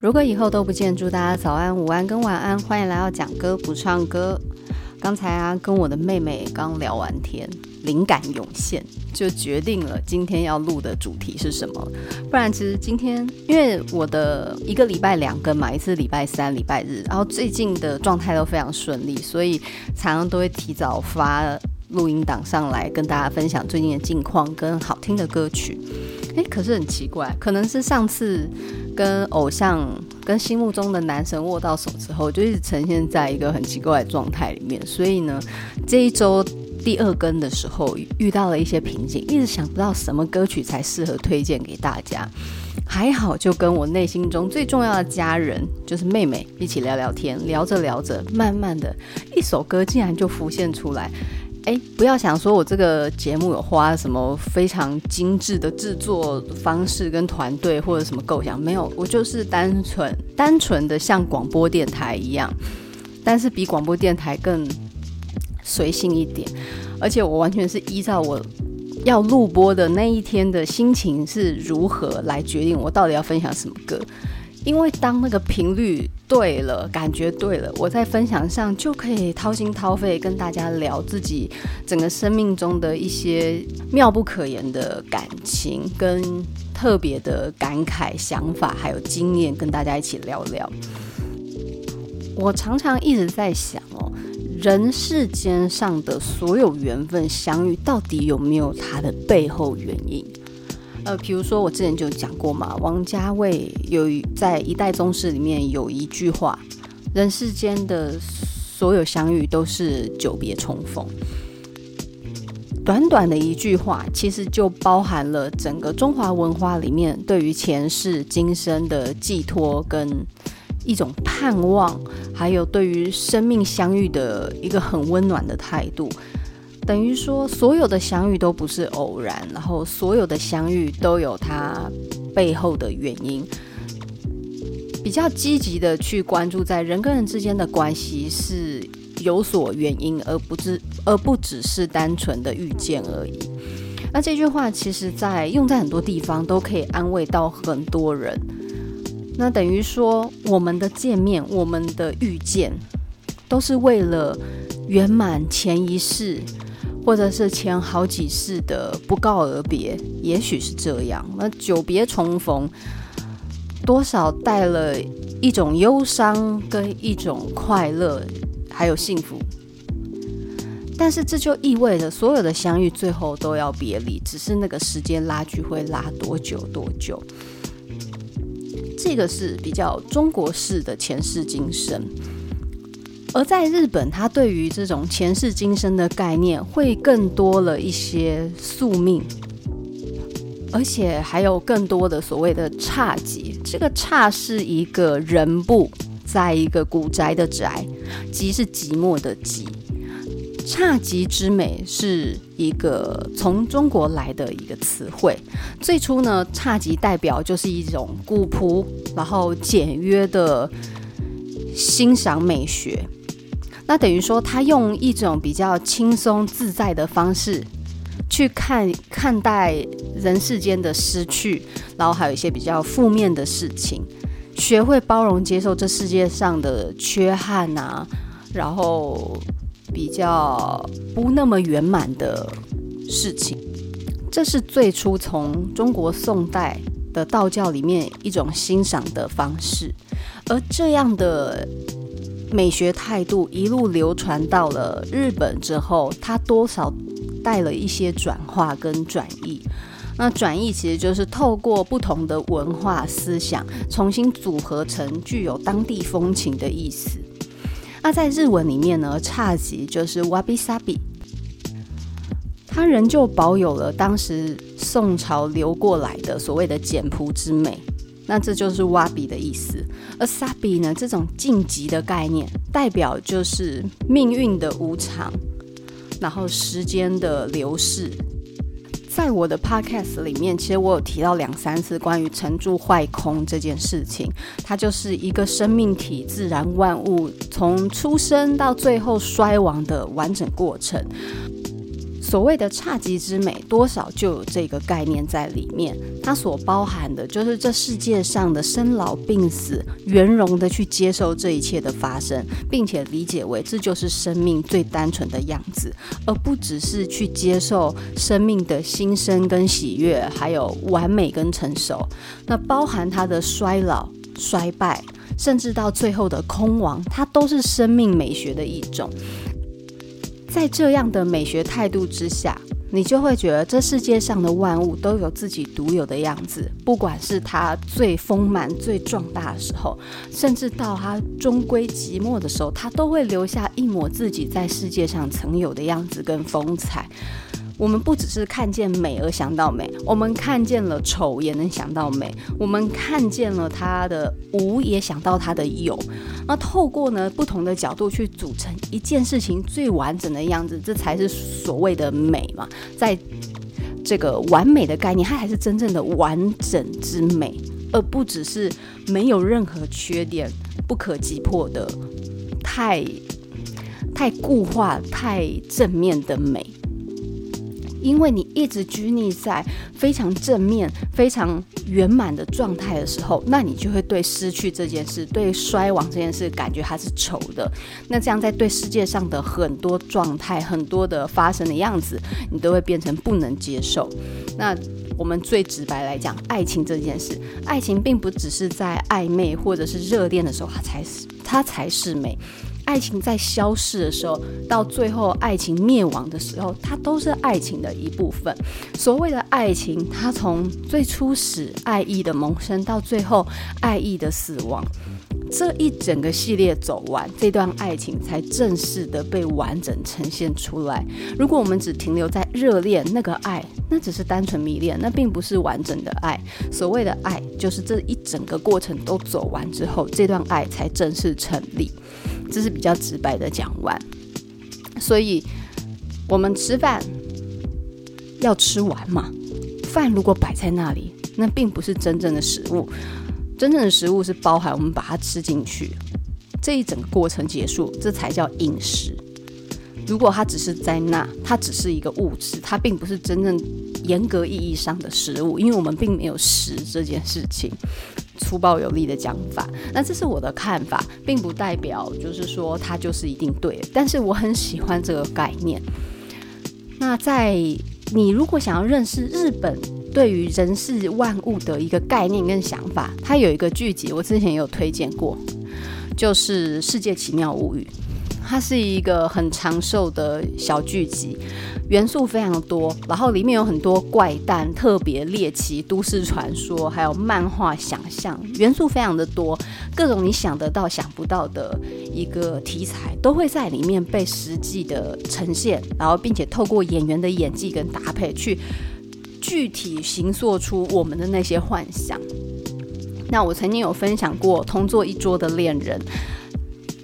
如果以后都不见，祝大家早安、午安跟晚安。欢迎来到讲歌不唱歌。刚才啊，跟我的妹妹刚聊完天，灵感涌现，就决定了今天要录的主题是什么。不然，其实今天因为我的一个礼拜两更嘛，一次礼拜三、礼拜日，然后最近的状态都非常顺利，所以常常都会提早发录音档上来，跟大家分享最近的近况跟好听的歌曲。诶，可是很奇怪，可能是上次跟偶像、跟心目中的男神握到手之后，就一直呈现在一个很奇怪的状态里面。所以呢，这一周第二更的时候遇到了一些瓶颈，一直想不到什么歌曲才适合推荐给大家。还好，就跟我内心中最重要的家人，就是妹妹一起聊聊天，聊着聊着，慢慢的一首歌竟然就浮现出来。哎，不要想说我这个节目有花什么非常精致的制作方式跟团队或者什么构想，没有，我就是单纯单纯的像广播电台一样，但是比广播电台更随性一点，而且我完全是依照我要录播的那一天的心情是如何来决定我到底要分享什么歌。因为当那个频率对了，感觉对了，我在分享上就可以掏心掏肺跟大家聊自己整个生命中的一些妙不可言的感情，跟特别的感慨、想法，还有经验，跟大家一起聊聊。我常常一直在想哦，人世间上的所有缘分相遇，到底有没有它的背后原因？呃，比如说我之前就讲过嘛，王家卫有在《一代宗师》里面有一句话：“人世间的所有相遇都是久别重逢。”短短的一句话，其实就包含了整个中华文化里面对于前世今生的寄托跟一种盼望，还有对于生命相遇的一个很温暖的态度。等于说，所有的相遇都不是偶然，然后所有的相遇都有它背后的原因。比较积极的去关注，在人跟人之间的关系是有所原因，而不是而不只是单纯的遇见而已。那这句话其实在用在很多地方都可以安慰到很多人。那等于说，我们的见面，我们的遇见，都是为了圆满前一世。或者是前好几世的不告而别，也许是这样。那久别重逢，多少带了一种忧伤跟一种快乐，还有幸福。但是这就意味着所有的相遇最后都要别离，只是那个时间拉锯会拉多久多久。这个是比较中国式的前世今生。而在日本，他对于这种前世今生的概念会更多了一些宿命，而且还有更多的所谓的侘寂。这个侘是一个人部，在一个古宅的宅，寂是寂寞的寂。侘寂之美是一个从中国来的一个词汇。最初呢，侘寂代表就是一种古朴，然后简约的欣赏美学。那等于说，他用一种比较轻松自在的方式去看看待人世间的失去，然后还有一些比较负面的事情，学会包容接受这世界上的缺憾啊，然后比较不那么圆满的事情。这是最初从中国宋代的道教里面一种欣赏的方式，而这样的。美学态度一路流传到了日本之后，它多少带了一些转化跟转译。那转译其实就是透过不同的文化思想，重新组合成具有当地风情的意思。那在日文里面呢，侘寂就是 wabi sabi，它仍旧保有了当时宋朝流过来的所谓的简朴之美。那这就是挖比的意思，而萨比呢，这种晋级的概念，代表就是命运的无常，然后时间的流逝。在我的 podcast 里面，其实我有提到两三次关于成住坏空这件事情，它就是一个生命体、自然万物从出生到最后衰亡的完整过程。所谓的侘寂之美，多少就有这个概念在里面。它所包含的就是这世界上的生老病死，圆融的去接受这一切的发生，并且理解为这就是生命最单纯的样子，而不只是去接受生命的新生跟喜悦，还有完美跟成熟。那包含它的衰老、衰败，甚至到最后的空亡，它都是生命美学的一种。在这样的美学态度之下，你就会觉得这世界上的万物都有自己独有的样子，不管是它最丰满、最壮大的时候，甚至到它终归寂寞的时候，它都会留下一抹自己在世界上曾有的样子跟风采。我们不只是看见美而想到美，我们看见了丑也能想到美，我们看见了它的无也想到它的有。那透过呢不同的角度去组成一件事情最完整的样子，这才是所谓的美嘛。在这个完美的概念，它还是真正的完整之美，而不只是没有任何缺点、不可击破的太太固化、太正面的美。因为你一直拘泥在非常正面、非常圆满的状态的时候，那你就会对失去这件事、对衰亡这件事感觉它是丑的。那这样在对世界上的很多状态、很多的发生的样子，你都会变成不能接受。那我们最直白来讲，爱情这件事，爱情并不只是在暧昧或者是热恋的时候，它才是它才是美。爱情在消逝的时候，到最后爱情灭亡的时候，它都是爱情的一部分。所谓的爱情，它从最初始爱意的萌生，到最后爱意的死亡，这一整个系列走完，这段爱情才正式的被完整呈现出来。如果我们只停留在热恋那个爱，那只是单纯迷恋，那并不是完整的爱。所谓的爱，就是这一整个过程都走完之后，这段爱才正式成立。这是比较直白的讲完，所以我们吃饭要吃完嘛。饭如果摆在那里，那并不是真正的食物。真正的食物是包含我们把它吃进去，这一整个过程结束，这才叫饮食。如果它只是在那，它只是一个物质，它并不是真正严格意义上的食物，因为我们并没有食这件事情。粗暴有力的讲法，那这是我的看法，并不代表就是说它就是一定对。但是我很喜欢这个概念。那在你如果想要认识日本对于人世万物的一个概念跟想法，它有一个剧集，我之前也有推荐过，就是《世界奇妙物语》。它是一个很长寿的小剧集，元素非常多，然后里面有很多怪诞、特别猎奇、都市传说，还有漫画想象，元素非常的多，各种你想得到、想不到的一个题材都会在里面被实际的呈现，然后并且透过演员的演技跟搭配去具体形塑出我们的那些幻想。那我曾经有分享过同坐一桌的恋人。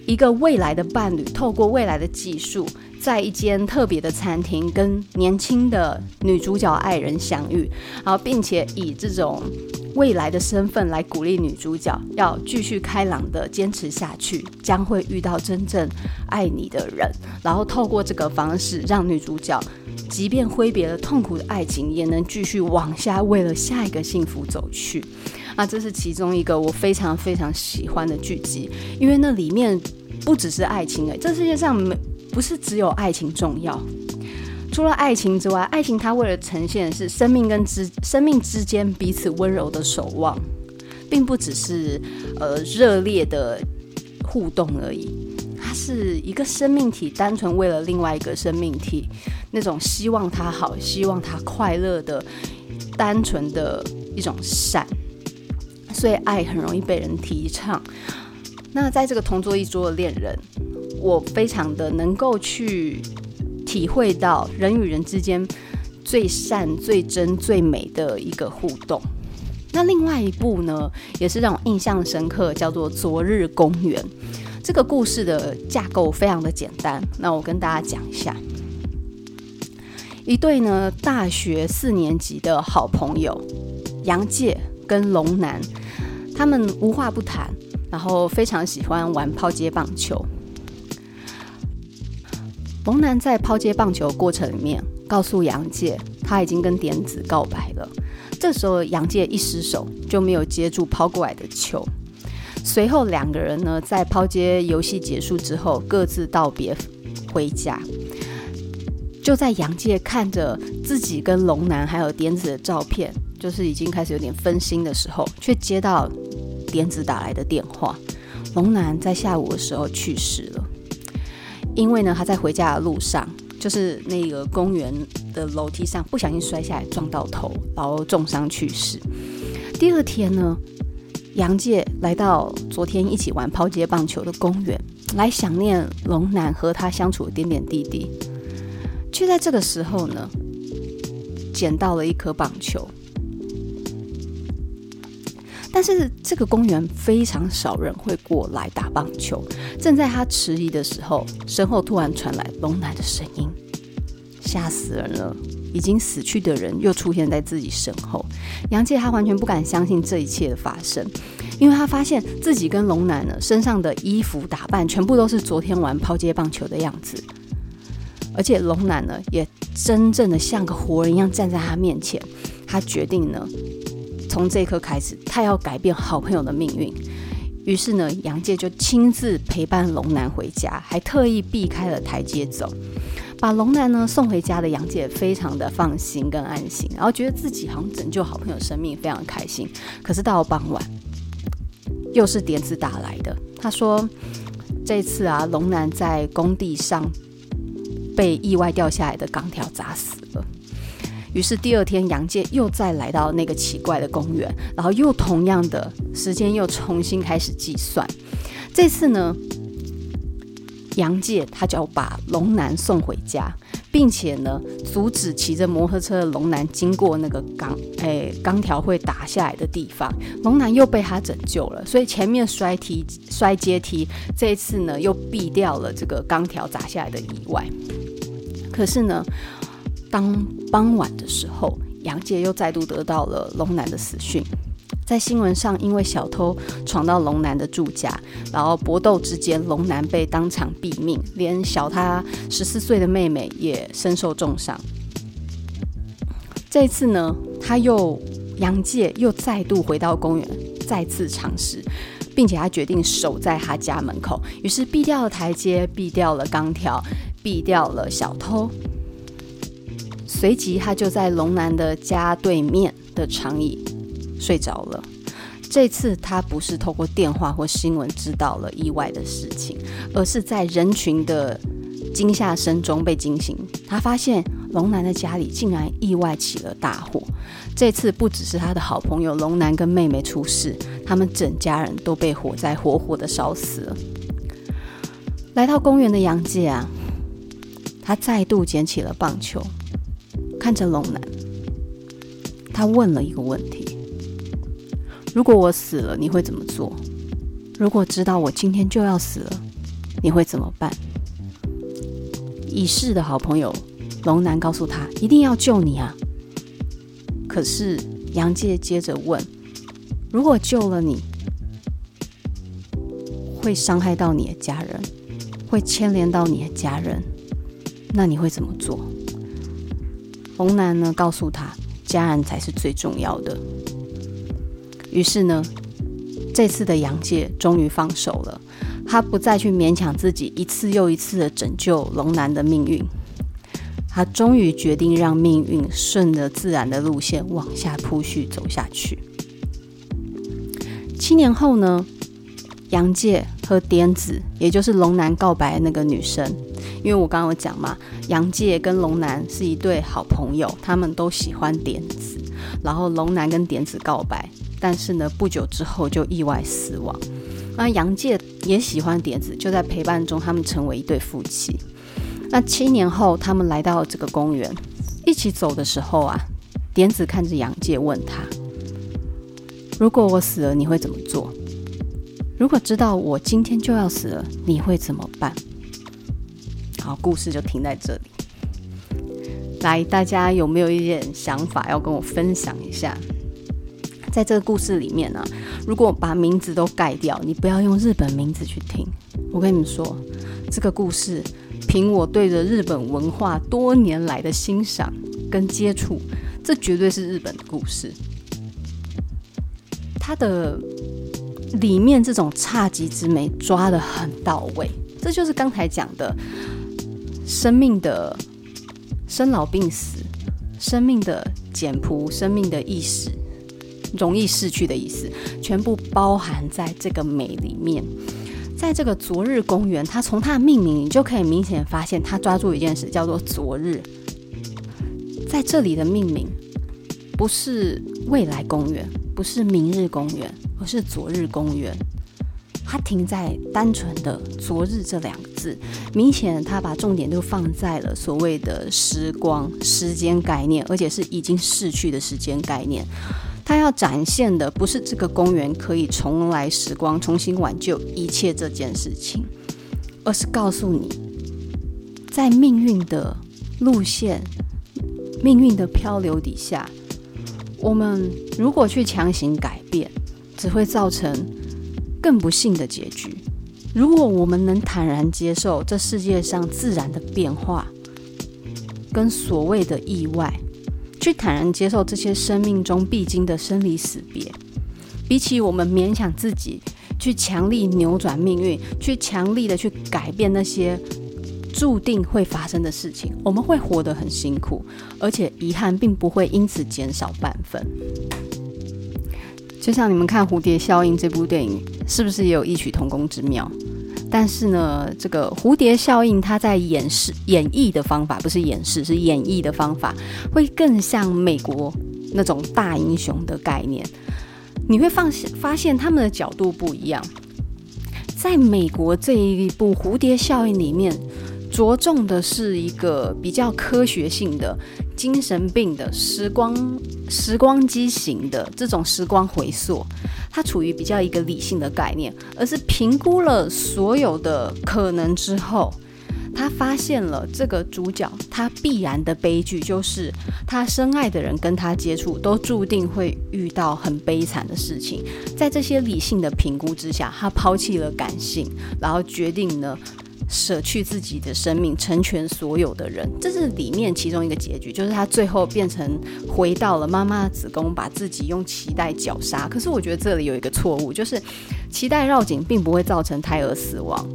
一个未来的伴侣，透过未来的技术，在一间特别的餐厅，跟年轻的女主角爱人相遇，然后并且以这种未来的身份来鼓励女主角要继续开朗的坚持下去，将会遇到真正爱你的人。然后透过这个方式，让女主角即便挥别了痛苦的爱情，也能继续往下，为了下一个幸福走去。那这是其中一个我非常非常喜欢的剧集，因为那里面。不只是爱情诶，这世界上没不是只有爱情重要。除了爱情之外，爱情它为了呈现是生命跟之生命之间彼此温柔的守望，并不只是呃热烈的互动而已。它是一个生命体，单纯为了另外一个生命体那种希望他好、希望他快乐的单纯的一种善。所以爱很容易被人提倡。那在这个同桌一桌的恋人，我非常的能够去体会到人与人之间最善、最真、最美的一个互动。那另外一部呢，也是让我印象深刻，叫做《昨日公园》。这个故事的架构非常的简单，那我跟大家讲一下：一对呢大学四年级的好朋友杨介跟龙南，他们无话不谈。然后非常喜欢玩抛接棒球。龙南在抛接棒球过程里面告诉杨介他已经跟点子告白了。这时候杨介一失手就没有接住抛过来的球。随后两个人呢，在抛接游戏结束之后各自道别回家。就在杨介看着自己跟龙男还有点子的照片，就是已经开始有点分心的时候，却接到点子打来的电话：龙男在下午的时候去世了。因为呢，他在回家的路上，就是那个公园的楼梯上不小心摔下来撞到头，然后重伤去世。第二天呢，杨介来到昨天一起玩抛接棒球的公园，来想念龙男和他相处的点点滴滴，却在这个时候呢，捡到了一颗棒球。但是这个公园非常少人会过来打棒球。正在他迟疑的时候，身后突然传来龙男的声音，吓死人了！已经死去的人又出现在自己身后。杨介他完全不敢相信这一切的发生，因为他发现自己跟龙男呢身上的衣服打扮全部都是昨天玩抛接棒球的样子，而且龙男呢也真正的像个活人一样站在他面前。他决定呢。从这一刻开始，他要改变好朋友的命运。于是呢，杨介就亲自陪伴龙南回家，还特意避开了台阶走，把龙南呢送回家的杨介非常的放心跟安心，然后觉得自己好像拯救好朋友生命，非常开心。可是到了傍晚，又是点子打来的。他说，这次啊，龙南在工地上被意外掉下来的钢条砸死。于是第二天，杨介又再来到那个奇怪的公园，然后又同样的时间又重新开始计算。这次呢，杨介他就要把龙男送回家，并且呢，阻止骑着摩托车的龙男经过那个钢诶钢条会打下来的地方。龙男又被他拯救了，所以前面摔梯摔阶梯，这一次呢又避掉了这个钢条砸下来的意外。可是呢，当傍晚的时候，杨介又再度得到了龙男的死讯。在新闻上，因为小偷闯到龙男的住家，然后搏斗之间，龙男被当场毙命，连小他十四岁的妹妹也身受重伤。这次呢，他又杨介又再度回到公园，再次尝试，并且他决定守在他家门口，于是避掉了台阶，避掉了钢条，避掉了小偷。随即，他就在龙南的家对面的长椅睡着了。这次，他不是透过电话或新闻知道了意外的事情，而是在人群的惊吓声中被惊醒。他发现龙南的家里竟然意外起了大火。这次不只是他的好朋友龙南跟妹妹出事，他们整家人都被火灾活活的烧死了。来到公园的杨介啊，他再度捡起了棒球。看着龙男，他问了一个问题：“如果我死了，你会怎么做？如果知道我今天就要死了，你会怎么办？”已逝的好朋友龙男告诉他：“一定要救你啊！”可是杨介接着问：“如果救了你，会伤害到你的家人，会牵连到你的家人，那你会怎么做？”龙男呢，告诉他，家人才是最重要的。于是呢，这次的杨介终于放手了，他不再去勉强自己，一次又一次的拯救龙男的命运。他终于决定让命运顺着自然的路线往下铺叙走下去。七年后呢，杨介和点子，也就是龙男告白那个女生。因为我刚刚有讲嘛，杨介跟龙南是一对好朋友，他们都喜欢点子，然后龙南跟点子告白，但是呢，不久之后就意外死亡。那杨介也喜欢点子，就在陪伴中，他们成为一对夫妻。那七年后，他们来到这个公园，一起走的时候啊，点子看着杨介问他：“如果我死了，你会怎么做？如果知道我今天就要死了，你会怎么办？”好，故事就停在这里。来，大家有没有一点想法要跟我分享一下？在这个故事里面呢、啊，如果把名字都盖掉，你不要用日本名字去听。我跟你们说，这个故事凭我对着日本文化多年来的欣赏跟接触，这绝对是日本的故事。它的里面这种差级之美抓得很到位，这就是刚才讲的生命的生老病死，生命的简朴，生命的意识，容易逝去的意思，全部包含在这个美里面。在这个昨日公园，它从它的命名，你就可以明显发现，它抓住一件事，叫做昨日。在这里的命名，不是未来公园，不是明日公园，而是昨日公园。它停在单纯的“昨日”这两个字，明显他把重点都放在了所谓的时光、时间概念，而且是已经逝去的时间概念。他要展现的不是这个公园可以重来时光，重新挽救一切这件事情，而是告诉你，在命运的路线、命运的漂流底下，我们如果去强行改变，只会造成更不幸的结局。如果我们能坦然接受这世界上自然的变化，跟所谓的意外。去坦然接受这些生命中必经的生离死别，比起我们勉强自己去强力扭转命运，去强力的去改变那些注定会发生的事情，我们会活得很辛苦，而且遗憾并不会因此减少半分。就像你们看《蝴蝶效应》这部电影，是不是也有异曲同工之妙？但是呢，这个蝴蝶效应，它在演示、演绎的方法不是演示，是演绎的方法，会更像美国那种大英雄的概念。你会发现，发现他们的角度不一样。在美国这一部蝴蝶效应里面，着重的是一个比较科学性的精神病的时光、时光机型的这种时光回溯。它处于比较一个理性的概念，而是评估了所有的可能之后，他发现了这个主角他必然的悲剧，就是他深爱的人跟他接触都注定会遇到很悲惨的事情。在这些理性的评估之下，他抛弃了感性，然后决定呢，舍去自己的生命，成全所有的人，这是里面其中一个结局，就是他最后变成回到了妈妈的子宫，把自己用脐带绞杀。可是我觉得这里有一个错误，就是脐带绕颈并不会造成胎儿死亡。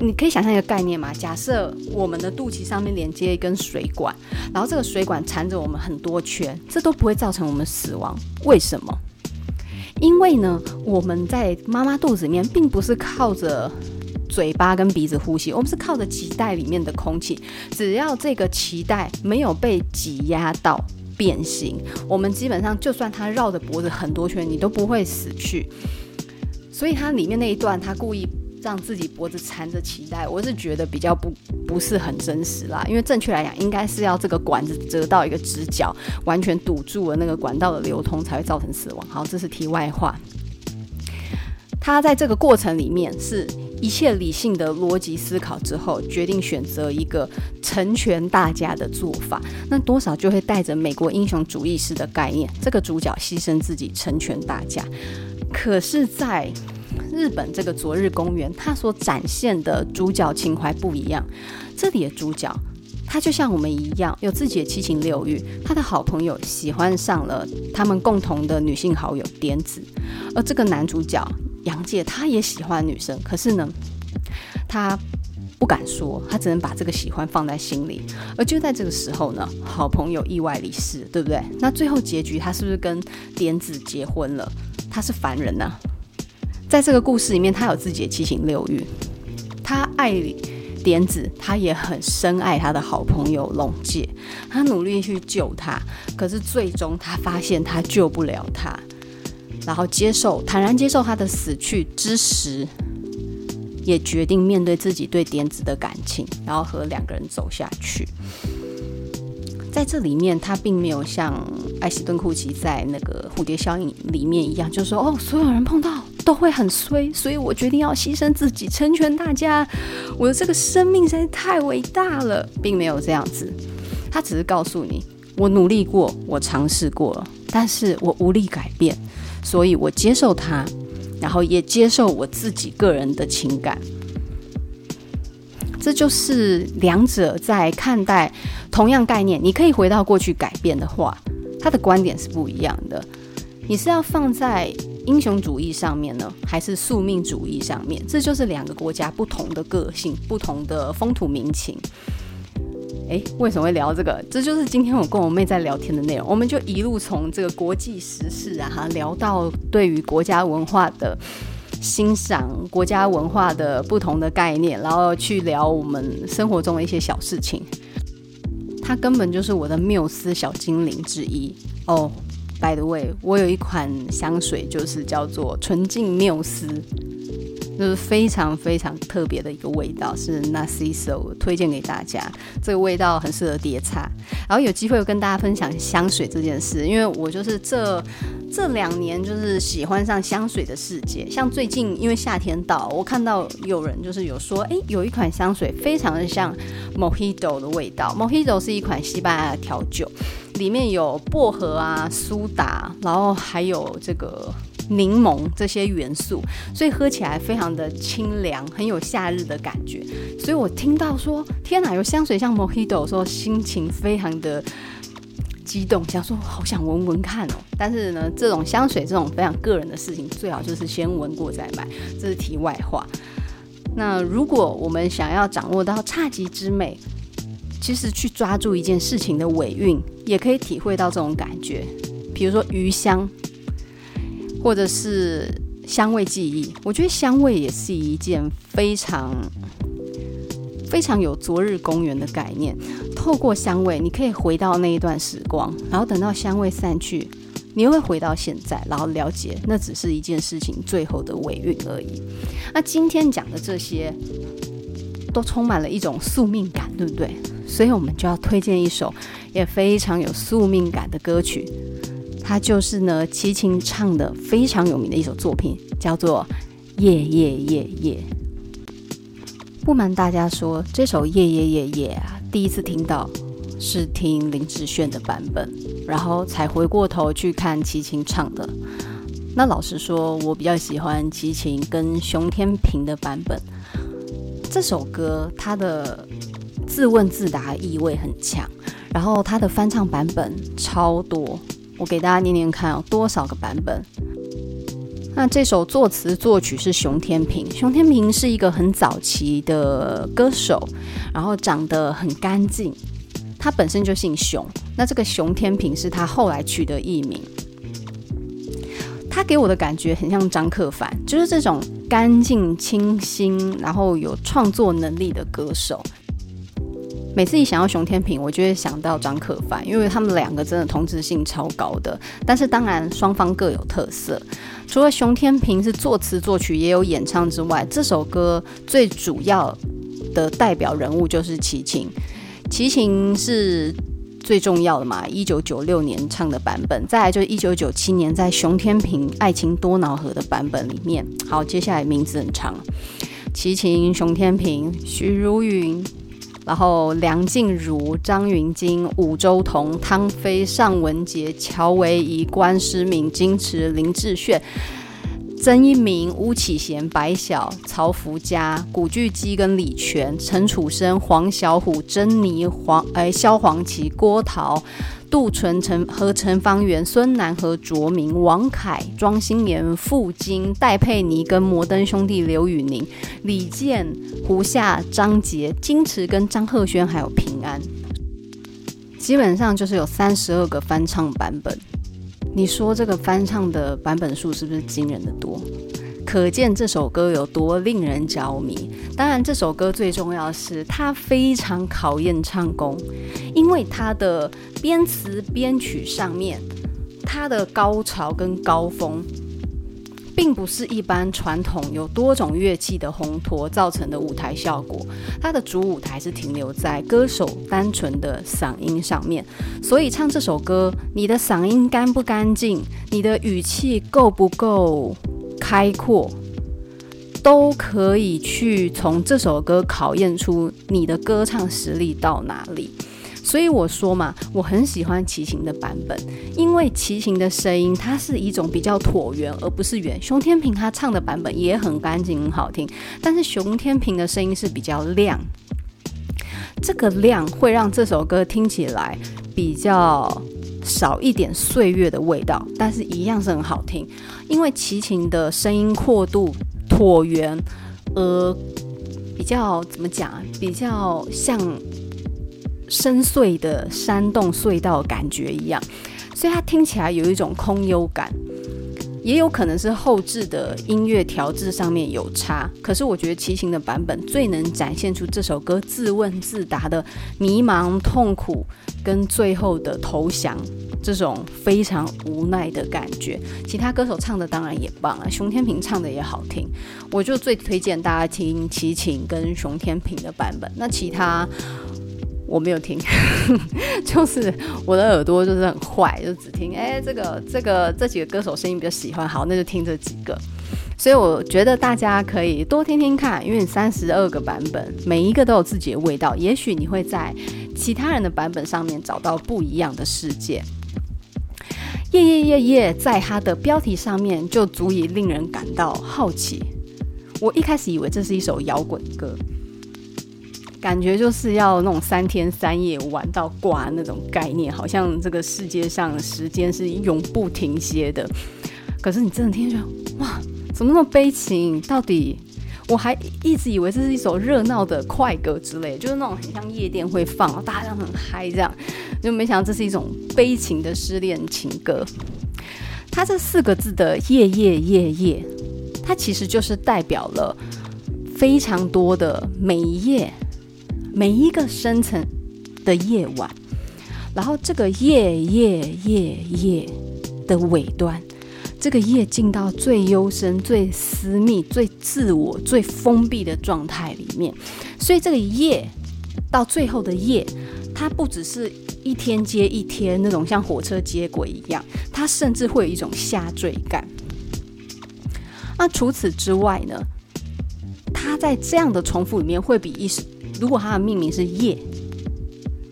你可以想象一个概念吗？假设我们的肚脐上面连接一根水管，然后这个水管缠着我们很多圈，这都不会造成我们死亡。为什么？因为呢，我们在妈妈肚子里面并不是靠着。嘴巴跟鼻子呼吸，我们是靠着脐带里面的空气。只要这个脐带没有被挤压到变形，我们基本上就算它绕着脖子很多圈，你都不会死去。所以它里面那一段，它故意让自己脖子缠着脐带，我是觉得比较不不是很真实啦。因为正确来讲，应该是要这个管子折到一个直角，完全堵住了那个管道的流通，才会造成死亡。好，这是题外话。他在这个过程里面是。一切理性的逻辑思考之后，决定选择一个成全大家的做法，那多少就会带着美国英雄主义式的概念。这个主角牺牲自己，成全大家。可是，在日本这个昨日公园，他所展现的主角情怀不一样。这里的主角，他就像我们一样，有自己的七情六欲。他的好朋友喜欢上了他们共同的女性好友点子，而这个男主角。杨介他也喜欢女生，可是呢，他不敢说，他只能把这个喜欢放在心里。而就在这个时候呢，好朋友意外离世，对不对？那最后结局，他是不是跟点子结婚了？他是凡人呐、在这个故事里面，他有自己的七情六欲，他爱点子，他也很深爱他的好朋友龙介，他努力去救他，可是最终他发现他救不了他。然后接受，坦然接受他的死去之时，也决定面对自己对点子的感情，然后和两个人走下去。在这里面，他并没有像艾希顿库奇在那个蝴蝶效应里面一样，就说哦，所有人碰到都会很衰，所以我决定要牺牲自己，成全大家。我的这个生命实在太伟大了，并没有这样子。他只是告诉你，我努力过，我尝试过了，但是我无力改变。所以我接受他，然后也接受我自己个人的情感。这就是两者在看待同样概念，你可以回到过去改变的话，他的观点是不一样的。你是要放在英雄主义上面呢，还是宿命主义上面？这就是两个国家不同的个性、不同的风土民情。诶，为什么会聊这个？这就是今天我跟我妹在聊天的内容。我们就一路从这个国际时事啊，哈，聊到对于国家文化的欣赏、国家文化的不同的概念，然后去聊我们生活中的一些小事情。它根本就是我的缪斯小精灵之一哦。By the way，我有一款香水，就是叫做纯净缪斯，就是非常非常特别的一个味道，是 Narciso，推荐给大家。这个味道很适合叠擦。然后有机会跟大家分享香水这件事，因为我就是这这两年就是喜欢上香水的世界。像最近因为夏天到，我看到有人就是有说，诶，有一款香水非常的像 Mojito 的味道。Mojito 是一款西班牙调酒。里面有薄荷啊、苏打，然后还有这个柠檬这些元素，所以喝起来非常的清凉，很有夏日的感觉。所以我听到说天哪，有香水像 Mojito，说心情非常的激动，想说好想闻闻看哦。但是呢，这种香水这种非常个人的事情，最好就是先闻过再买，这是题外话。那如果我们想要掌握到侘寂之美，其实去抓住一件事情的尾韵，也可以体会到这种感觉。比如说余香，或者是香味记忆。我觉得香味也是一件非常非常有昨日公园的概念。透过香味，你可以回到那一段时光，然后等到香味散去，你又会回到现在，然后了解那只是一件事情最后的尾韵而已。那今天讲的这些，都充满了一种宿命感，对不对？所以我们就要推荐一首也非常有宿命感的歌曲，它就是呢齐秦唱的非常有名的一首作品，叫做《夜夜夜夜》。不瞒大家说，这首《夜夜夜夜》啊，第一次听到是听林志炫的版本，然后才回过头去看齐秦唱的。那老实说，我比较喜欢齐秦跟熊天平的版本。这首歌它的自问自答意味很强，然后它的翻唱版本超多，我给大家念念看，有多少个版本？那这首作词作曲是熊天平，熊天平是一个很早期的歌手，然后长得很干净，他本身就姓熊，那这个熊天平是他后来取的艺名。他给我的感觉很像张克帆，就是这种干净清新，然后有创作能力的歌手。每次一想到熊天平，我就会想到张克凡，因为他们两个真的同质性超高的。但是当然双方各有特色。除了熊天平是作词作曲也有演唱之外，这首歌最主要的代表人物就是齐秦。齐秦是。最重要的嘛，一九九六年唱的版本，再来就是一九九七年在熊天平《爱情多瑙河》的版本里面。好，接下来名字很长，齐秦、熊天平、许茹芸，然后梁静茹、张芸京、伍周彤、汤飞、尚雯婕、乔维怡、关诗敏、金池、林志炫。曾一鸣、巫启贤、白晓、曹福佳、古巨基跟李泉、陈楚生、黄小琥、珍妮、黄哎、萧煌奇、郭涛、杜淳、陈和陈方圆、孙楠和卓明、王凯、庄心妍、傅菁、戴佩妮跟摩登兄弟刘宇宁、李健、胡夏、张杰、金池跟张赫宣还有平安，基本上就是有三十二个翻唱版本。你说这个翻唱的版本数是不是惊人的多？可见这首歌有多令人着迷。当然，这首歌最重要的是它非常考验唱功，因为它的编词编曲上面，它的高潮跟高峰。并不是一般传统有多种乐器的烘托造成的舞台效果，它的主舞台是停留在歌手单纯的嗓音上面，所以唱这首歌，你的嗓音干不干净，你的语气够不够开阔，都可以去从这首歌考验出你的歌唱实力到哪里。所以我说嘛，我很喜欢齐秦的版本，因为齐秦的声音它是一种比较椭圆，而不是圆。熊天平他唱的版本也很干净，很好听，但是熊天平的声音是比较亮，这个亮会让这首歌听起来比较少一点岁月的味道，但是一样是很好听，因为齐秦的声音阔度椭圆，呃，比较怎么讲啊？比较像。深邃的山洞隧道感觉一样，所以它听起来有一种空幽感，也有可能是后置的音乐调制上面有差。可是我觉得齐秦的版本最能展现出这首歌自问自答的迷茫、痛苦跟最后的投降这种非常无奈的感觉。其他歌手唱的当然也棒啊，熊天平唱的也好听，我就最推荐大家听齐秦跟熊天平的版本。那其他。我没有听，就是我的耳朵就是很坏，就只听哎，这个这个这几个歌手声音比较喜欢，好，那就听这几个。所以我觉得大家可以多听听看，因为三十二个版本，每一个都有自己的味道，也许你会在其他人的版本上面找到不一样的世界。耶耶耶耶，在它的标题上面就足以令人感到好奇。我一开始以为这是一首摇滚歌。感觉就是要那种三天三夜玩到挂那种概念，好像这个世界上时间是永不停歇的。可是你真的听着，哇，怎么那么悲情？到底我还一直以为这是一首热闹的快歌之类，就是那种很像夜店会放，大家很嗨这样，就没想到这是一种悲情的失恋情歌。它这四个字的“夜夜夜夜”，它其实就是代表了非常多的每一夜。每一个深层的夜晚，然后这个夜夜夜夜的尾端，这个夜进到最幽深、最私密、最自我、最封闭的状态里面，所以这个夜到最后的夜，它不只是一天接一天那种像火车接轨一样，它甚至会有一种下坠感。那除此之外呢，它在这样的重复里面会比一时。如果它的命名是夜，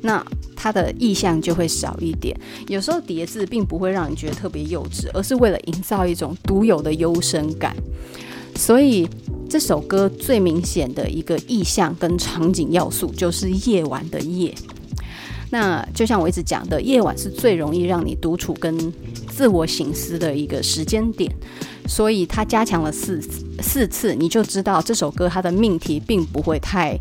那它的意象就会少一点。有时候叠字并不会让你觉得特别幼稚，而是为了营造一种独有的幽深感。所以这首歌最明显的一个意象跟场景要素就是夜晚的夜。那就像我一直讲的，夜晚是最容易让你独处跟自我省思的一个时间点。所以它加强了四四次，你就知道这首歌它的命题并不会太。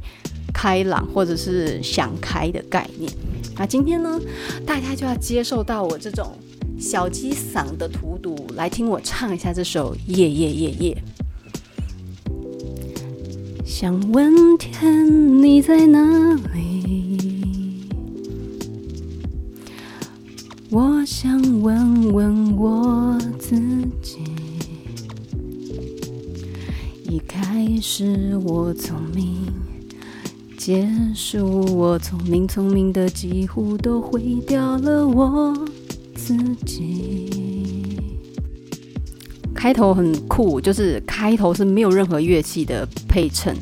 开朗或者是想开的概念。那今天呢，大家就要接受到我这种小鸡嗓的荼毒，来听我唱一下这首《夜夜夜夜》。想问天，你在哪里？我想问问我自己。一开始我聪明。结束，我聪明聪明的几乎都毁掉了我自己。开头很酷，就是开头是没有任何乐器的配衬，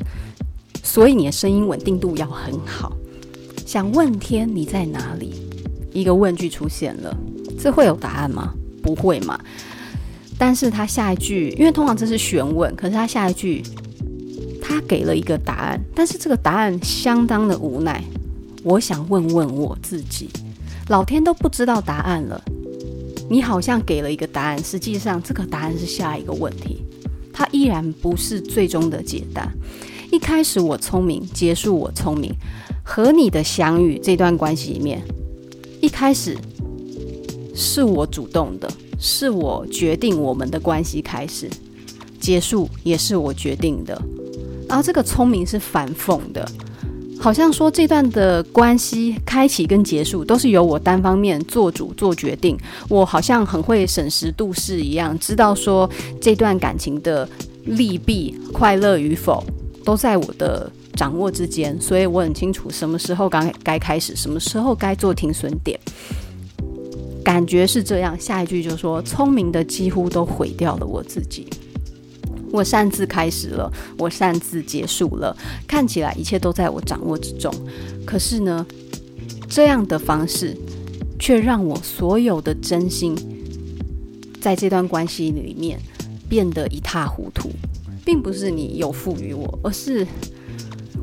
所以你的声音稳定度要很好。想问天，你在哪里？一个问句出现了，这会有答案吗？不会嘛。但是他下一句，因为通常这是询问，可是他下一句。他给了一个答案，但是这个答案相当的无奈。我想问问我自己，老天都不知道答案了，你好像给了一个答案，实际上这个答案是下一个问题，它依然不是最终的解答。一开始我聪明，结束我聪明，和你的相遇这段关系里面，一开始是我主动的，是我决定我们的关系开始，结束也是我决定的。然后这个聪明是反讽的，好像说这段的关系开启跟结束都是由我单方面做主做决定，我好像很会审时度势一样，知道说这段感情的利弊、快乐与否都在我的掌握之间，所以我很清楚什么时候该该开始，什么时候该做停损点，感觉是这样。下一句就说聪明的几乎都毁掉了我自己。我擅自开始了，我擅自结束了，看起来一切都在我掌握之中。可是呢，这样的方式，却让我所有的真心，在这段关系里面变得一塌糊涂，并不是你有赋予我，而是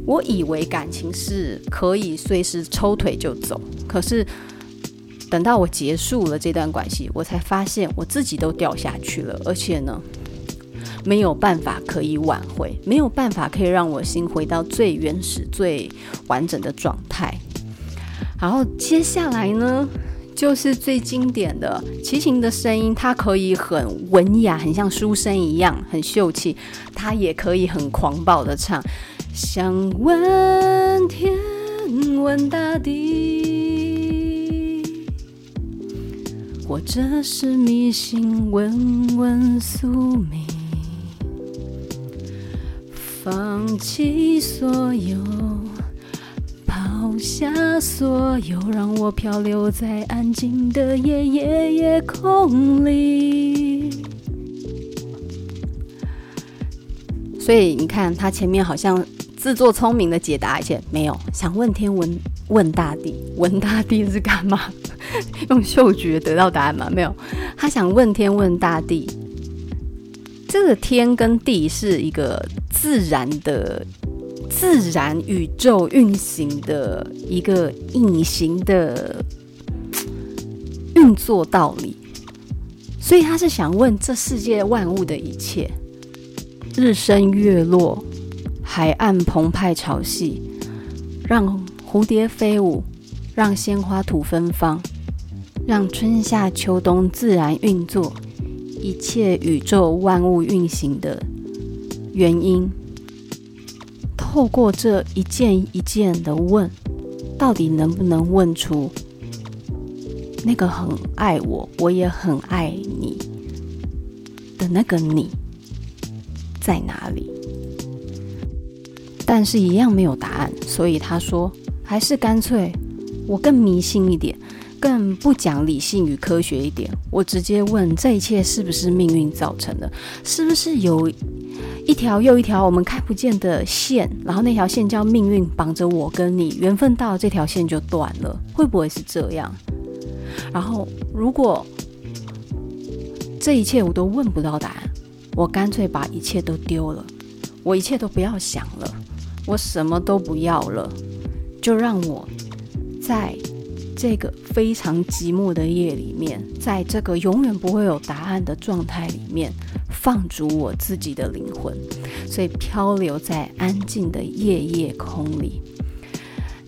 我以为感情是可以随时抽腿就走，可是等到我结束了这段关系，我才发现我自己都掉下去了，而且呢，没有办法可以挽回，没有办法可以让我心回到最原始、最完整的状态。然后接下来呢，就是最经典的齐秦的声音，它可以很文雅，很像书生一样，很秀气；它也可以很狂暴的唱，想问天，问大地，或者是迷信，问问宿命，放弃所有。抛下所有，让我漂流在安静的夜夜夜空里。所以你看，他前面好像自作聪明的解答而且，没有想问天问问大地，问大地是干嘛？用嗅觉得到答案吗？没有，他想问天问大地。这个天跟地是一个自然的。自然宇宙运行的一个隐形的运作道理，所以他是想问这世界万物的一切：日升月落，海岸澎湃潮汐，让蝴蝶飞舞，让鲜花吐芬芳，让春夏秋冬自然运作，一切宇宙万物运行的原因。透过这一件一件的问，到底能不能问出那个很爱我，我也很爱你的那个你在哪里？但是，一样没有答案。所以他说，还是干脆我更迷信一点，更不讲理性与科学一点，我直接问：这一切是不是命运造成的？是不是有？一条又一条我们看不见的线，然后那条线叫命运，绑着我跟你，缘分到这条线就断了，会不会是这样？然后如果这一切我都问不到答案，我干脆把一切都丢了，我一切都不要想了，我什么都不要了，就让我在这个非常寂寞的夜里面，在这个永远不会有答案的状态里面。放逐我自己的灵魂，所以漂流在安静的夜夜空里。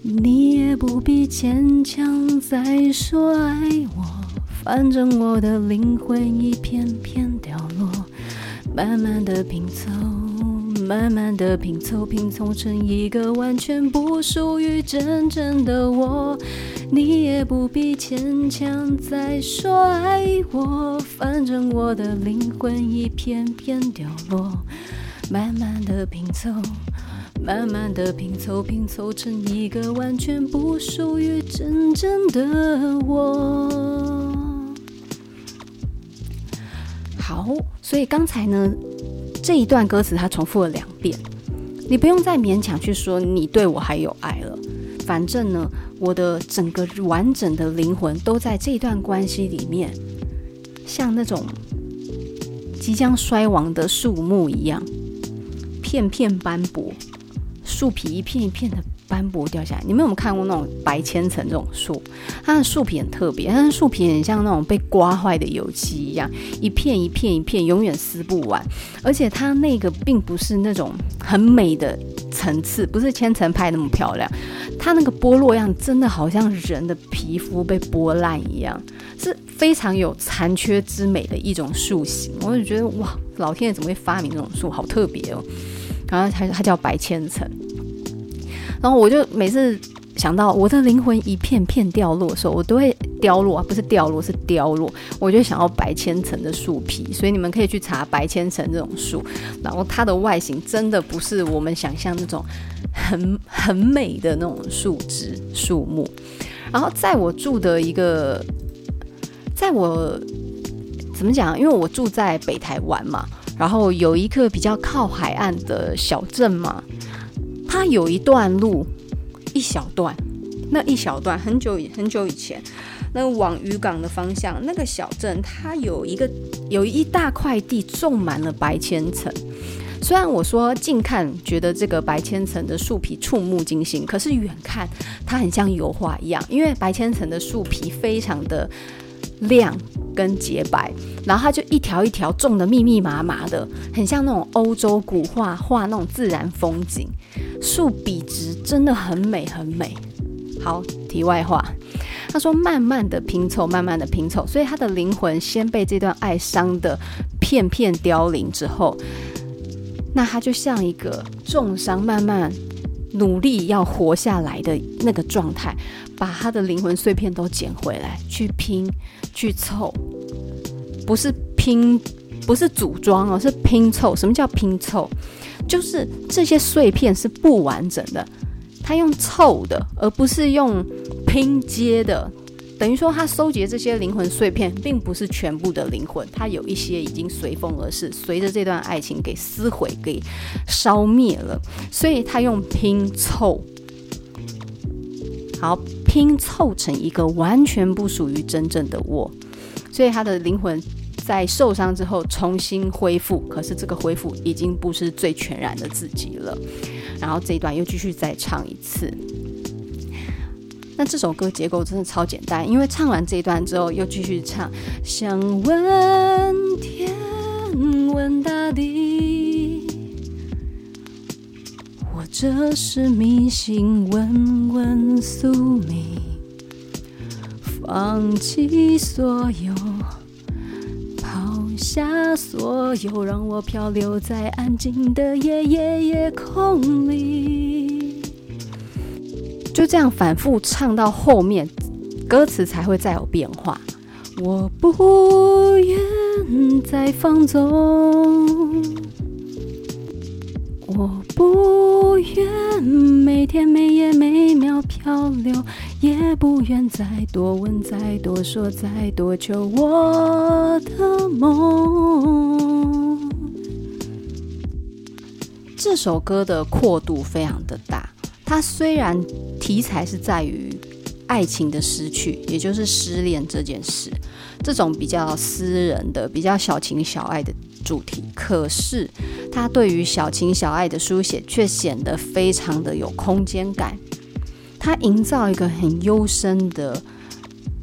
你也不必牵强再说爱我，反正我的灵魂一片片凋落，慢慢的拼凑。慢慢的拼凑，拼凑成一个完全不属于真正的我。你也不必牵强再说爱我，反正我的灵魂一片片凋落。慢慢的拼凑，慢慢的拼凑，拼凑成一个完全不属于真正的我。好，所以刚才呢？这一段歌词他重复了两遍，你不用再勉强去说你对我还有爱了。反正呢，我的整个完整的灵魂都在这段关系里面，像那种即将衰亡的树木一样，片片斑驳，树皮一片一片的。斑驳掉下来，你们有没有看过那种白千层这种树？它的树皮很特别，它的树皮很像那种被刮坏的油漆一样，一片一片一片，永远撕不完。而且它那个并不是那种很美的层次，不是千层派那么漂亮。它那个剥落样真的好像人的皮肤被剥烂一样，是非常有残缺之美的一种树形。我就觉得哇，老天爷怎么会发明这种树？好特别哦。然后它它叫白千层。然后我就每次想到我的灵魂一片片掉落的时候，我都会凋落啊，不是掉落，是凋落。我就想要白千层的树皮，所以你们可以去查白千层这种树。然后它的外形真的不是我们想象那种很很美的那种树枝树木。然后在我住的一个，在我怎么讲？因为我住在北台湾嘛，然后有一个比较靠海岸的小镇嘛。它有一段路，一小段，那一小段很久很久以前，那往渔港的方向，那个小镇它有一个有一大块地种满了白千层。虽然我说近看觉得这个白千层的树皮触目惊心，可是远看它很像油画一样，因为白千层的树皮非常的亮跟洁白，然后它就一条一条种的密密麻麻的，很像那种欧洲古画画那种自然风景，树笔直真的很美很美。好，题外话，他说慢慢的拼凑，慢慢的拼凑，所以他的灵魂先被这段爱伤的片片凋零之后。那他就像一个重伤，慢慢努力要活下来的那个状态，把他的灵魂碎片都捡回来，去拼，去凑，不是拼，不是组装哦，是拼凑。什么叫拼凑？就是这些碎片是不完整的，他用凑的，而不是用拼接的。等于说，他收集这些灵魂碎片，并不是全部的灵魂，他有一些已经随风而逝，随着这段爱情给撕毁、给烧灭了，所以他用拼凑，好拼凑成一个完全不属于真正的我，所以他的灵魂在受伤之后重新恢复，可是这个恢复已经不是最全然的自己了。然后这一段又继续再唱一次。那这首歌结构真的超简单，因为唱完这一段之后，又继续唱，想问天，问大地，或者是迷信，问问宿命，放弃所有，抛下所有，让我漂流在安静的夜夜夜空里。就这样反复唱到后面，歌词才会再有变化。我不愿再放纵，我不愿每天每夜每秒漂流，也不愿再多问、再多说、再多求我的梦。这首歌的阔度非常的大。它虽然题材是在于爱情的失去，也就是失恋这件事，这种比较私人的、比较小情小爱的主题，可是他对于小情小爱的书写却显得非常的有空间感。他营造一个很幽深的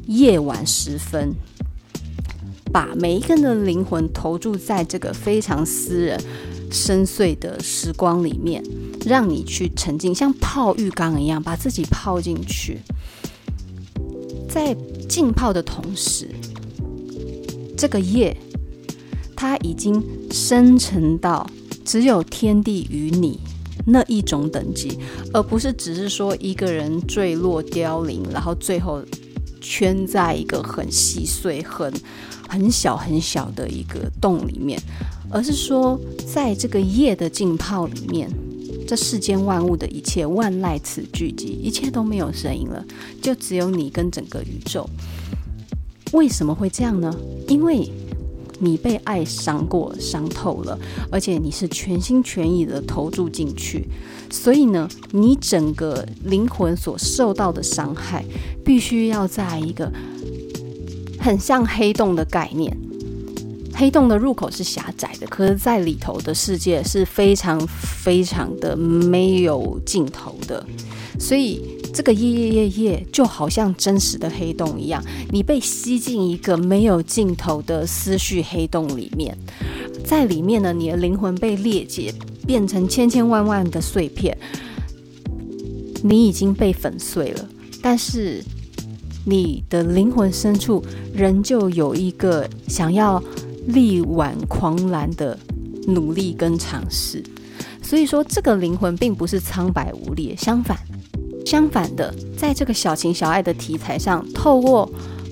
夜晚时分，把每一个人的灵魂投注在这个非常私人、深邃的时光里面。让你去沉浸，像泡浴缸一样，把自己泡进去。在浸泡的同时，这个夜，它已经深沉到只有天地与你那一种等级，而不是只是说一个人坠落凋零，然后最后圈在一个很细碎、很很小很小的一个洞里面，而是说，在这个夜的浸泡里面。这世间万物的一切，万籁此俱寂，一切都没有声音了，就只有你跟整个宇宙。为什么会这样呢？因为你被爱伤过、伤透了，而且你是全心全意的投注进去，所以呢，你整个灵魂所受到的伤害，必须要在一个很像黑洞的概念。黑洞的入口是狭窄的，可是在里头的世界是非常非常的没有尽头的，所以这个夜夜夜夜就好像真实的黑洞一样，你被吸进一个没有尽头的思绪黑洞里面，在里面呢，你的灵魂被裂解，变成千千万万的碎片，你已经被粉碎了，但是你的灵魂深处仍旧有一个想要。力挽狂澜的努力跟尝试，所以说这个灵魂并不是苍白无力，相反，相反的，在这个小情小爱的题材上，透过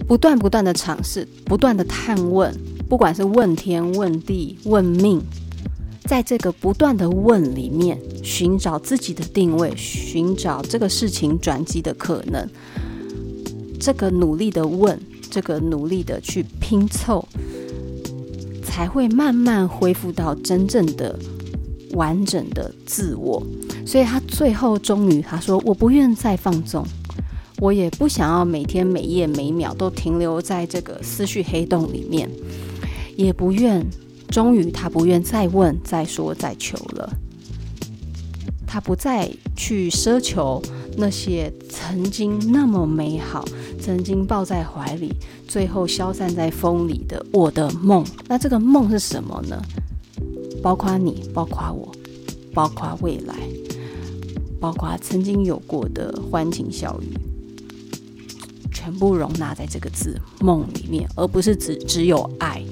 不断不断的尝试，不断的探问，不管是问天问地问命，在这个不断的问里面，寻找自己的定位，寻找这个事情转机的可能，这个努力的问，这个努力的去拼凑。才会慢慢恢复到真正的完整的自我，所以他最后终于他说：“我不愿再放纵，我也不想要每天每夜每秒都停留在这个思绪黑洞里面，也不愿，终于他不愿再问、再说、再求了。他不再去奢求那些曾经那么美好、曾经抱在怀里，最后消散在风里的我的梦。那这个梦是什么呢？包括你，包括我，包括未来，包括曾经有过的欢情笑语。全部容纳在这个字“梦”里面，而不是只只有爱。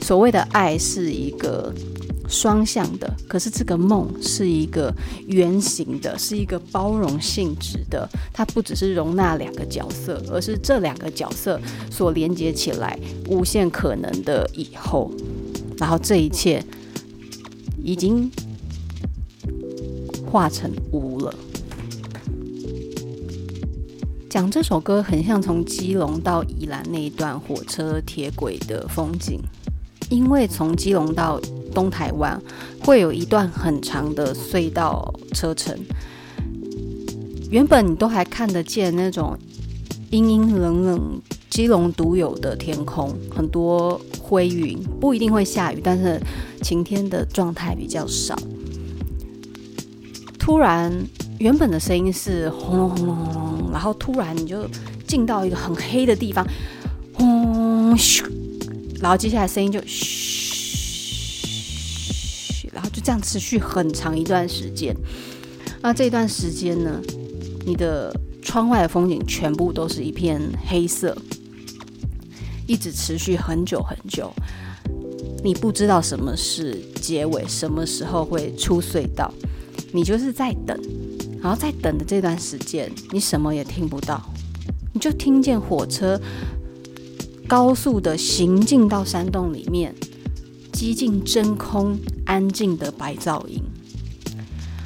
所谓的爱是一个双向的，可是这个梦是一个圆形的，是一个包容性质的。它不只是容纳两个角色，而是这两个角色所连接起来无限可能的以后。然后这一切已经化成无了。讲这首歌很像从基隆到宜兰那一段火车铁轨的风景，因为从基隆到东台湾会有一段很长的隧道车程。原本你都还看得见那种阴阴冷冷基隆独有的天空，很多灰云，不一定会下雨，但是晴天的状态比较少。突然。原本的声音是轰隆轰隆隆，然后突然你就进到一个很黑的地方，轰咻，然后接下来声音就嘘，这样持续很长一段时间。那这段时间呢，你的窗外的风景全部都是一片黑色，一直持续很久很久。你不知道什么是结尾，什么时候会出隧道，你就是在等。然后在等的这段时间，你什么也听不到，你就听见火车高速的行进到山洞里面，几近真空、安静的白噪音。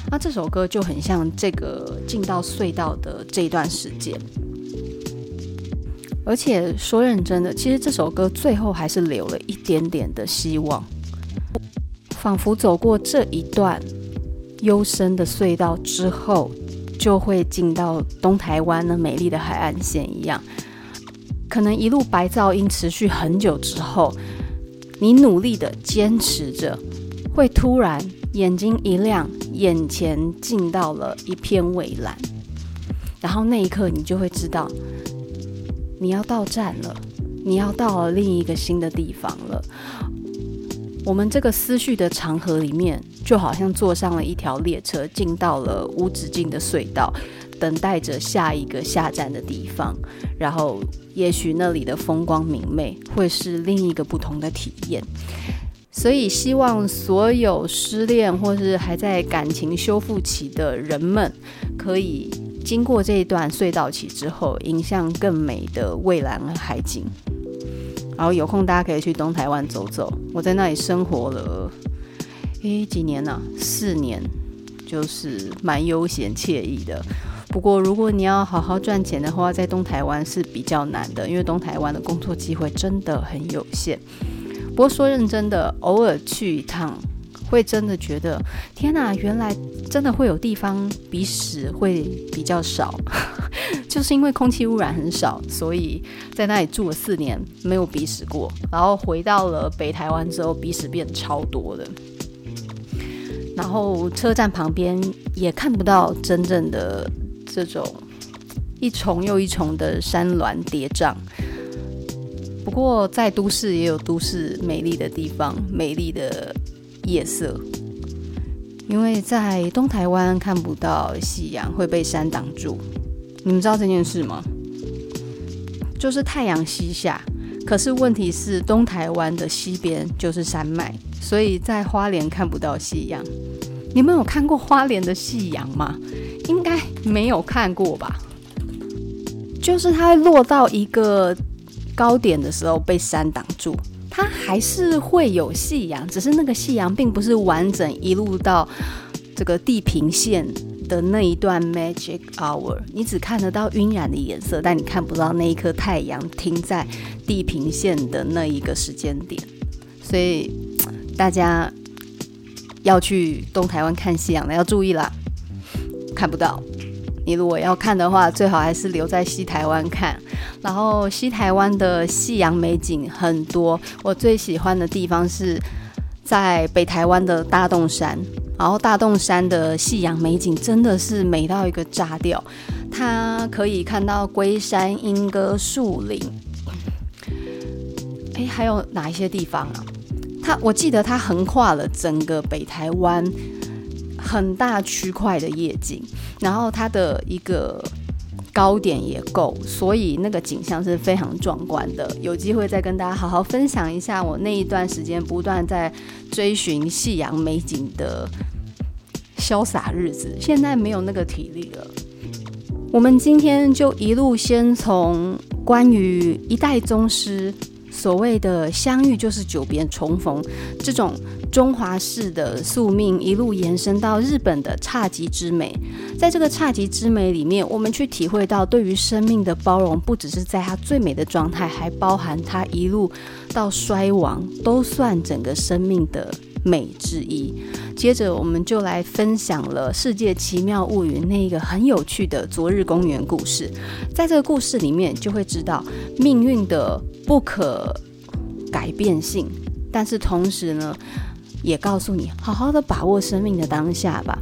那这首歌就很像这个进到隧道的这段时间，而且说认真的，其实这首歌最后还是留了一点点的希望，仿佛走过这一段。幽深的隧道之后，就会进到东台湾的美丽的海岸线一样。可能一路白噪音持续很久之后，你努力的坚持着，会突然眼睛一亮，眼前进到了一片蔚蓝，然后那一刻你就会知道，你要到站了，你要到了另一个新的地方了。我们这个思绪的长河里面，就好像坐上了一条列车，进到了无止境的隧道，等待着下一个下站的地方。然后，也许那里的风光明媚，会是另一个不同的体验。所以，希望所有失恋或是还在感情修复期的人们，可以经过这一段隧道期之后，迎向更美的蔚蓝海景。然后有空大家可以去东台湾走走，我在那里生活了，诶，几年呢？四年，就是蛮悠闲惬意的。不过如果你要好好赚钱的话，在东台湾是比较难的，因为东台湾的工作机会真的很有限。不过说认真的，偶尔去一趟。会真的觉得天哪，原来真的会有地方鼻屎会比较少，就是因为空气污染很少，所以在那里住了四年没有鼻屎过。然后回到了北台湾之后，鼻屎变超多的。然后车站旁边也看不到真正的这种一重又一重的山峦叠嶂。不过在都市也有都市美丽的地方，美丽的。夜色，因为在东台湾看不到夕阳，会被山挡住。你们知道这件事吗？就是太阳西下，可是问题是东台湾的西边就是山脉，所以在花莲看不到夕阳。你们有看过花莲的夕阳吗？应该没有看过吧？就是它会落到一个高点的时候被山挡住。它还是会有夕阳，只是那个夕阳并不是完整一路到这个地平线的那一段 magic hour，你只看得到晕染的颜色，但你看不到那一颗太阳停在地平线的那一个时间点。所以大家要去东台湾看夕阳的要注意啦，看不到，你如果要看的话，最好还是留在西台湾看。然后西台湾的夕阳美景很多，我最喜欢的地方是在北台湾的大洞山。然后大洞山的夕阳美景真的是美到一个炸掉，它可以看到龟山、莺歌、树林。哎，还有哪一些地方啊？它我记得它横跨了整个北台湾很大区块的夜景，然后它的一个高点也够，所以那个景象是非常壮观的。有机会再跟大家好好分享一下我那一段时间不断在追寻夕阳美景的潇洒日子。现在没有那个体力了。我们今天就一路先从关于一代宗师。所谓的相遇就是久别重逢，这种中华式的宿命一路延伸到日本的侘寂之美，在这个侘寂之美里面，我们去体会到对于生命的包容，不只是在它最美的状态，还包含它一路到衰亡，都算整个生命的美之一。接着，我们就来分享了《世界奇妙物语》那一个很有趣的昨日公园故事。在这个故事里面，就会知道命运的不可改变性，但是同时呢，也告诉你好好的把握生命的当下吧。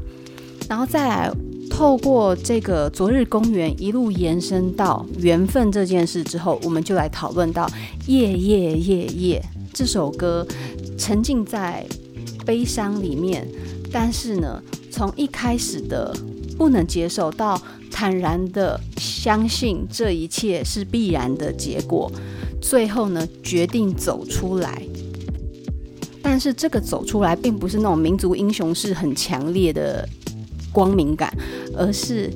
然后再来透过这个昨日公园一路延伸到缘分这件事之后，我们就来讨论到《夜夜夜夜》这首歌，沉浸在。悲伤里面，但是呢，从一开始的不能接受到坦然的相信这一切是必然的结果，最后呢，决定走出来。但是这个走出来，并不是那种民族英雄式很强烈的光明感，而是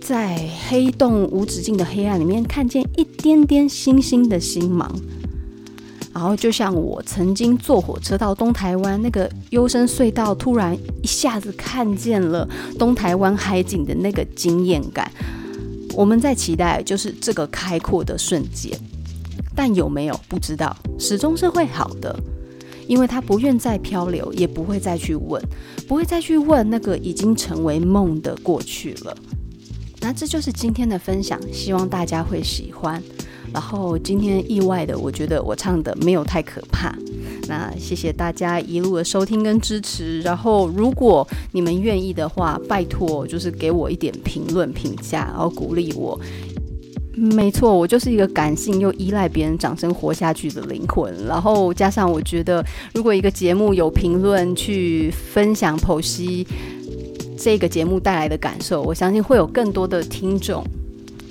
在黑洞无止境的黑暗里面，看见一点点星星的星芒。然后就像我曾经坐火车到东台湾那个幽深隧道，突然一下子看见了东台湾海景的那个惊艳感。我们在期待就是这个开阔的瞬间，但有没有不知道，始终是会好的，因为他不愿再漂流，也不会再去问，不会再去问那个已经成为梦的过去了。那这就是今天的分享，希望大家会喜欢。然后今天意外的，我觉得我唱的没有太可怕。那谢谢大家一路的收听跟支持。然后如果你们愿意的话，拜托就是给我一点评论评价，然后鼓励我。没错，我就是一个感性又依赖别人掌声活下去的灵魂。然后加上我觉得，如果一个节目有评论去分享剖析这个节目带来的感受，我相信会有更多的听众。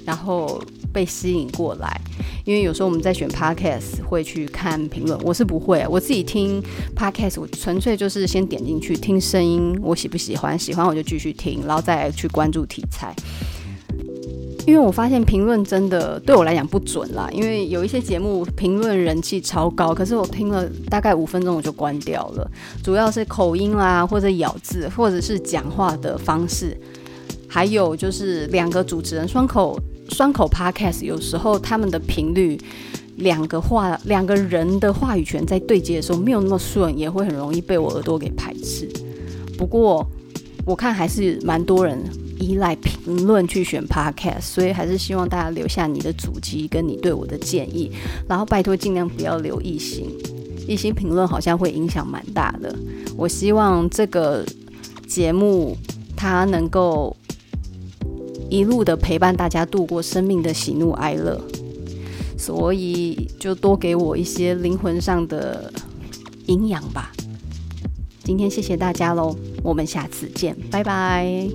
然后。被吸引过来，因为有时候我们在选 podcast 会去看评论，我是不会，我自己听 podcast，我纯粹就是先点进去听声音，我喜不喜欢，喜欢我就继续听，然后再去关注题材。因为我发现评论真的对我来讲不准啦，因为有一些节目评论人气超高，可是我听了大概五分钟我就关掉了，主要是口音啦，或者咬字，或者是讲话的方式，还有就是两个主持人双口。双口 podcast 有时候他们的频率，两个话两个人的话语权在对接的时候没有那么顺，也会很容易被我耳朵给排斥。不过我看还是蛮多人依赖评论去选 podcast，所以还是希望大家留下你的主机跟你对我的建议，然后拜托尽量不要留一星，一星评论好像会影响蛮大的。我希望这个节目它能够。一路的陪伴大家度过生命的喜怒哀乐，所以就多给我一些灵魂上的营养吧。今天谢谢大家喽，我们下次见，拜拜。